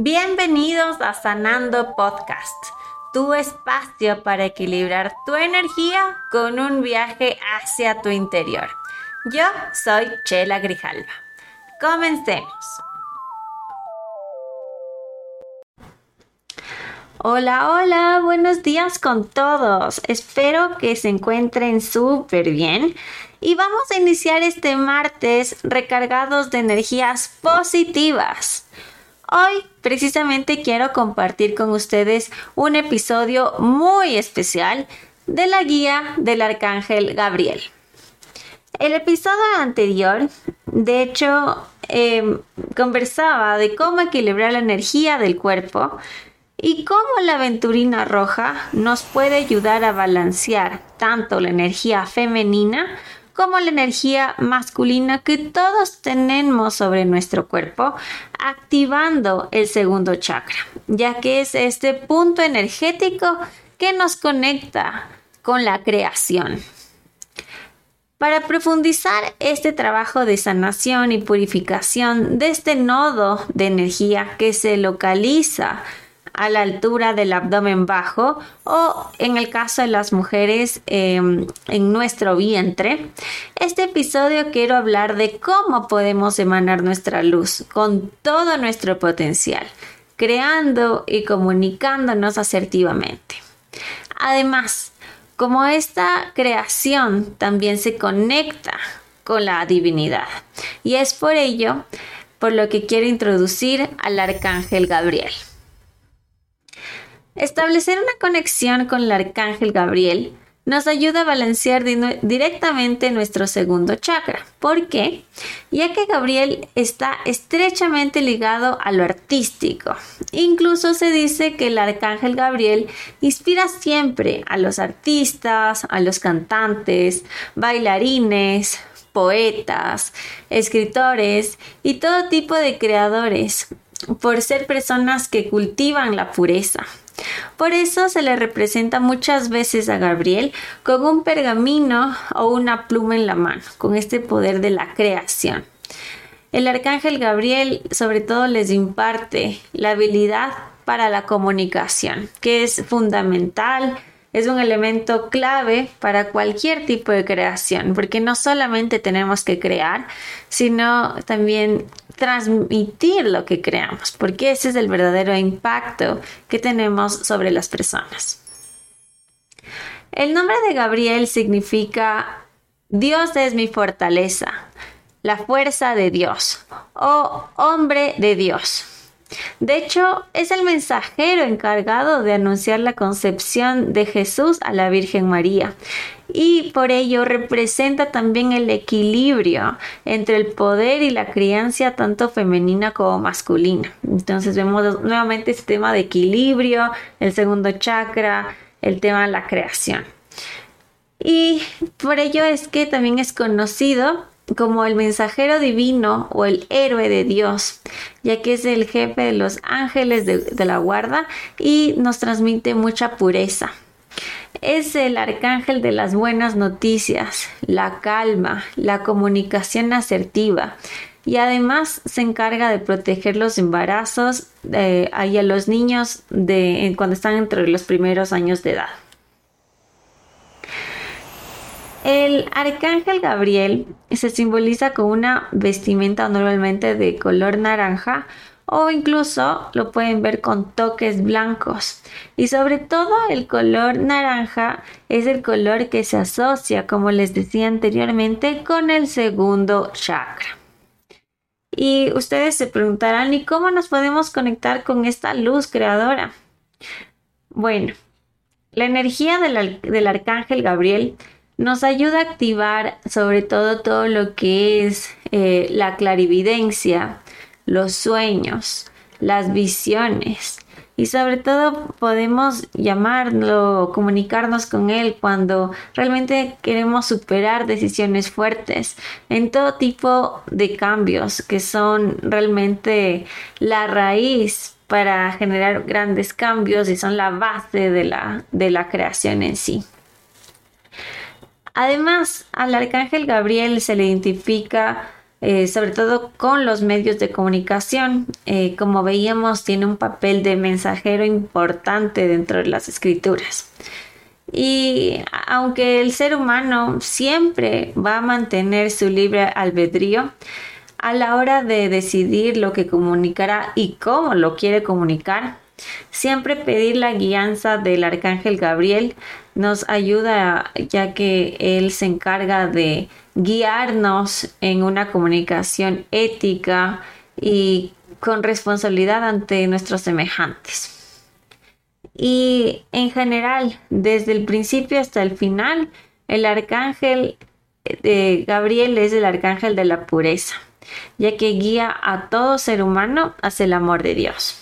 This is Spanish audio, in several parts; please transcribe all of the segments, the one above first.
Bienvenidos a Sanando Podcast, tu espacio para equilibrar tu energía con un viaje hacia tu interior. Yo soy Chela Grijalva. Comencemos. Hola, hola, buenos días con todos. Espero que se encuentren súper bien y vamos a iniciar este martes recargados de energías positivas. Hoy precisamente quiero compartir con ustedes un episodio muy especial de la guía del arcángel Gabriel. El episodio anterior, de hecho, em, conversaba de cómo equilibrar la energía del cuerpo y cómo la aventurina roja nos puede ayudar a balancear tanto la energía femenina como la energía masculina que todos tenemos sobre nuestro cuerpo, activando el segundo chakra, ya que es este punto energético que nos conecta con la creación. Para profundizar este trabajo de sanación y purificación de este nodo de energía que se localiza a la altura del abdomen bajo o en el caso de las mujeres em, en nuestro vientre. Este episodio quiero hablar de cómo podemos emanar nuestra luz con todo nuestro potencial, creando y comunicándonos asertivamente. Además, como esta creación también se conecta con la divinidad. Y es por ello por lo que quiero introducir al arcángel Gabriel. Establecer una conexión con el arcángel Gabriel nos ayuda a balancear directamente nuestro segundo chakra. ¿Por qué? Ya que Gabriel está estrechamente ligado a lo artístico. Incluso se dice que el arcángel Gabriel inspira siempre a los artistas, a los cantantes, bailarines, poetas, escritores y todo tipo de creadores, por ser personas que cultivan la pureza. Por eso se le representa muchas veces a Gabriel con un pergamino o una pluma en la mano, con este poder de la creación. El arcángel Gabriel sobre todo les imparte la habilidad para la comunicación, que es fundamental es un elemento clave para cualquier tipo de creación, porque no solamente tenemos que crear, sino también transmitir lo que creamos, porque ese es el verdadero impacto que tenemos sobre las personas. El nombre de Gabriel significa Dios es mi fortaleza, la fuerza de Dios o hombre de Dios. De hecho, es el mensajero encargado de anunciar la concepción de Jesús a la Virgen María y por ello representa también el equilibrio entre el poder y la crianza tanto femenina como masculina. Entonces vemos nuevamente este tema de equilibrio, el segundo chakra, el tema de la creación. Y por ello es que también es conocido como el mensajero divino o el héroe de Dios, ya que es el jefe de los ángeles de, la guarda y nos transmite mucha pureza. Es el arcángel de las buenas noticias, la calma, la comunicación asertiva y además se encarga de proteger los embarazos eh, a los niños de, cuando están entre los primeros años de edad. El arcángel Gabriel se simboliza con una vestimenta normalmente de color naranja o incluso lo pueden ver con toques blancos. Y sobre todo el color naranja es el color que se asocia, como les decía anteriormente, con el segundo chakra. Y ustedes se preguntarán, ¿y cómo nos podemos conectar con esta luz creadora? Bueno, la energía del, arcángel Gabriel nos ayuda a activar sobre todo todo lo que es eh, la clarividencia, los sueños, las visiones y sobre todo podemos llamarlo, comunicarnos con él cuando realmente queremos superar decisiones fuertes en todo tipo de cambios que son realmente la raíz para generar grandes cambios y son la base de la, de la creación en sí. Además, al arcángel Gabriel se le identifica eh, sobre todo con los medios de comunicación. Eh, como veíamos, tiene un papel de mensajero importante dentro de las escrituras. Y aunque el ser humano siempre va a mantener su libre albedrío, a la hora de decidir lo que comunicará y cómo lo quiere comunicar, siempre pedir la guianza del arcángel Gabriel nos ayuda ya que él se encarga de guiarnos en una comunicación ética y con responsabilidad ante nuestros semejantes. Y en general, desde el principio hasta el final, el arcángel de Gabriel es el arcángel de la pureza, ya que guía a todo ser humano hacia el amor de Dios.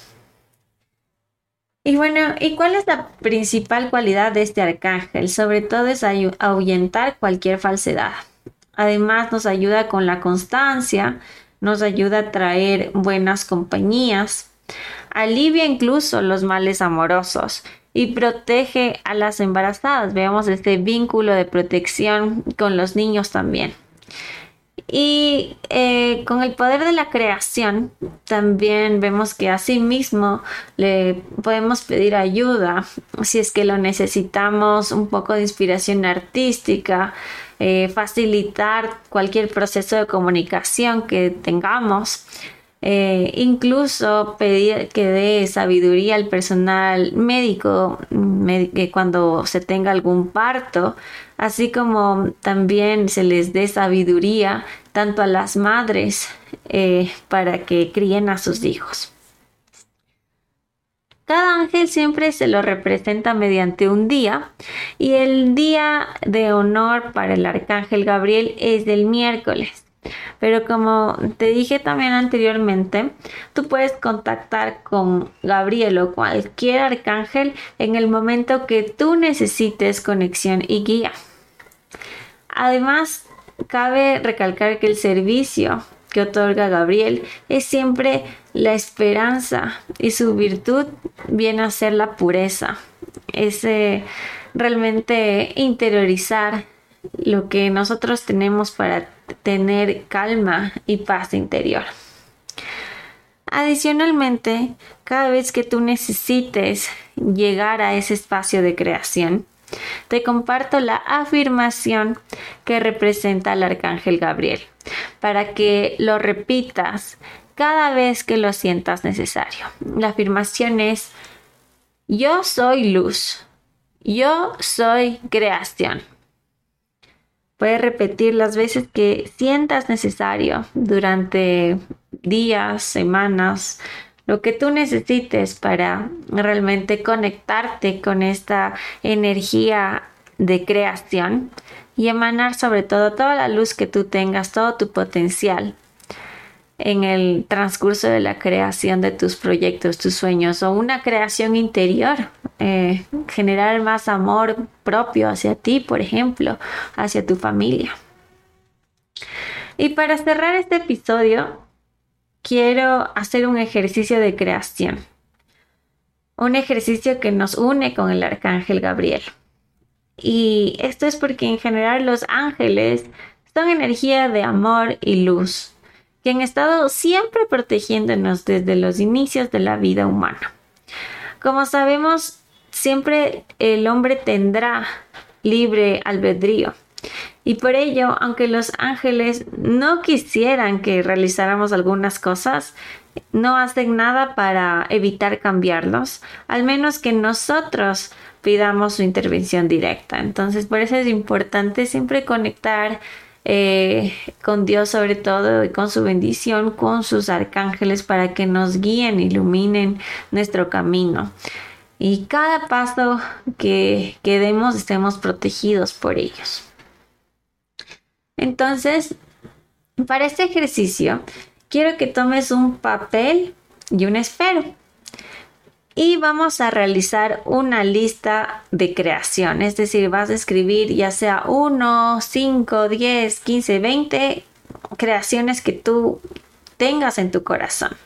Y bueno, ¿y cuál es la principal cualidad de este arcángel? Sobre todo es ahuyentar cualquier falsedad. Además nos ayuda con la constancia, nos ayuda a traer buenas compañías, alivia incluso los males amorosos y protege a las embarazadas. Veamos este vínculo de protección con los niños también. Y eh, con el poder de la creación, también vemos que asimismo le podemos pedir ayuda si es que lo necesitamos, un poco de inspiración artística, eh, facilitar cualquier proceso de comunicación que tengamos. Eh, incluso pedir que dé sabiduría al personal médico cuando se tenga algún parto, así como también se les dé sabiduría tanto a las madres eh, para que críen a sus hijos. Cada ángel siempre se lo representa mediante un día y el día de honor para el arcángel Gabriel es del miércoles. Pero como te dije también anteriormente, tú puedes contactar con Gabriel o cualquier arcángel en el momento que tú necesites conexión y guía. Además, cabe recalcar que el servicio que otorga Gabriel es siempre la esperanza y su virtud viene a ser la pureza. Es eh, realmente interiorizar lo que nosotros tenemos para tener calma y paz interior. Adicionalmente, cada vez que tú necesites llegar a ese espacio de creación, te comparto la afirmación que representa al arcángel Gabriel, para que lo repitas cada vez que lo sientas necesario. La afirmación es, yo soy luz, yo soy creación. Puedes repetir las veces que sientas necesario durante días, semanas, lo que tú necesites para realmente conectarte con esta energía de creación y emanar sobre todo toda la luz que tú tengas, todo tu potencial en el transcurso de la creación de tus proyectos, tus sueños o una creación interior, eh, generar más amor propio hacia ti, por ejemplo, hacia tu familia. Y para cerrar este episodio, quiero hacer un ejercicio de creación, un ejercicio que nos une con el arcángel Gabriel. Y esto es porque en general los ángeles son energía de amor y luz que han estado siempre protegiéndonos desde los inicios de la vida humana. Como sabemos, siempre el hombre tendrá libre albedrío. Y por ello, aunque los ángeles no quisieran que realizáramos algunas cosas, no hacen nada para evitar cambiarlos, al menos que nosotros pidamos su intervención directa. Entonces, por eso es importante siempre conectar eh, con Dios sobre todo y con su bendición, con sus arcángeles para que nos guíen, iluminen nuestro camino. Y cada paso que, que demos estemos protegidos por ellos. Entonces, para este ejercicio, quiero que tomes un papel y un esfero y vamos a realizar una lista de creación, es decir, vas a escribir ya sea 1, 5, 10, 15, 20 creaciones que tú tengas en tu corazón.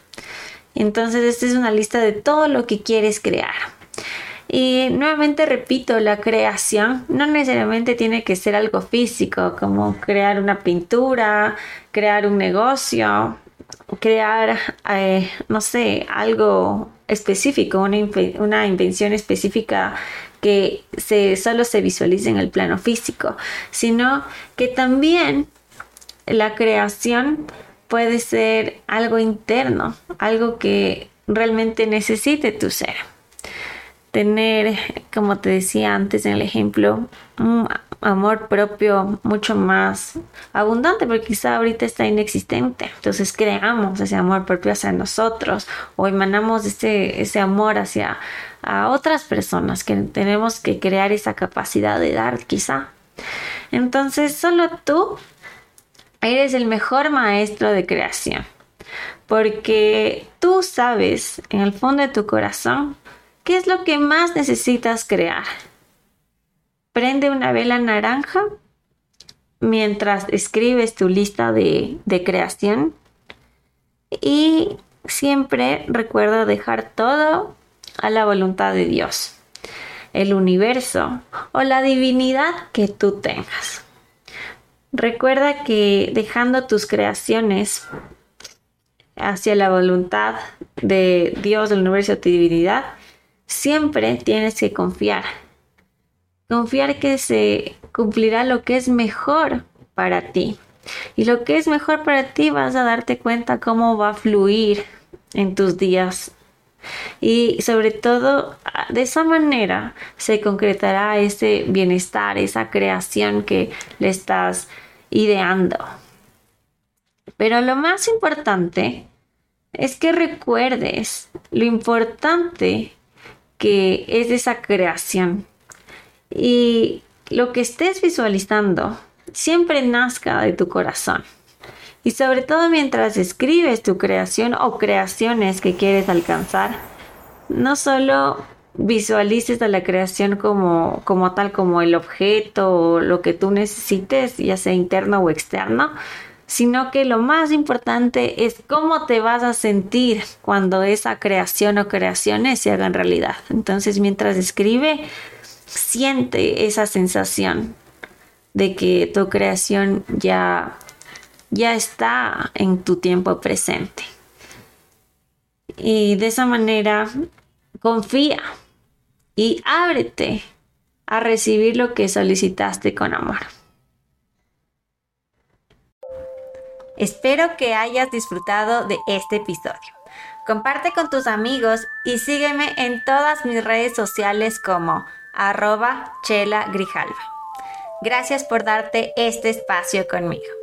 Entonces, esta es una lista de todo lo que quieres crear. Y nuevamente repito, la creación no necesariamente tiene que ser algo físico, como crear una pintura, crear un negocio, crear, eh, no sé, algo específico, una, una, invención específica que se, solo se visualice en el plano físico, sino que también la creación puede ser algo interno, algo que realmente necesite tu ser. Tener, como te decía antes en el ejemplo, un amor propio mucho más abundante, porque quizá ahorita está inexistente. Entonces creamos ese amor propio hacia nosotros o emanamos ese, ese amor hacia a otras personas que tenemos que crear esa capacidad de dar quizá. Entonces solo tú eres el mejor maestro de creación, porque tú sabes en el fondo de tu corazón ¿Qué es lo que más necesitas crear? Prende una vela naranja mientras escribes tu lista de, creación y siempre recuerda dejar todo a la voluntad de Dios, el universo o la divinidad que tú tengas. Recuerda que dejando tus creaciones hacia la voluntad de Dios, del universo, tu divinidad, siempre tienes que confiar. Confiar que se cumplirá lo que es mejor para ti. Y lo que es mejor para ti vas a darte cuenta cómo va a fluir en tus días. Y sobre todo, de esa manera se concretará ese bienestar, esa creación que le estás ideando. Pero lo más importante es que recuerdes lo importante que es esa creación. Y lo que estés visualizando siempre nazca de tu corazón. Y sobre todo mientras escribes tu creación o creaciones que quieres alcanzar, no solo visualices a la creación como, como tal, como el objeto o lo que tú necesites, ya sea interno o externo, sino que lo más importante es cómo te vas a sentir cuando esa creación o creaciones se hagan realidad. Entonces, mientras escribe, siente esa sensación de que tu creación ya, ya está en tu tiempo presente. Y de esa manera, confía y ábrete a recibir lo que solicitaste con amor. Espero que hayas disfrutado de este episodio. Comparte con tus amigos y sígueme en todas mis redes sociales como arroba chela grijalva. Gracias por darte este espacio conmigo.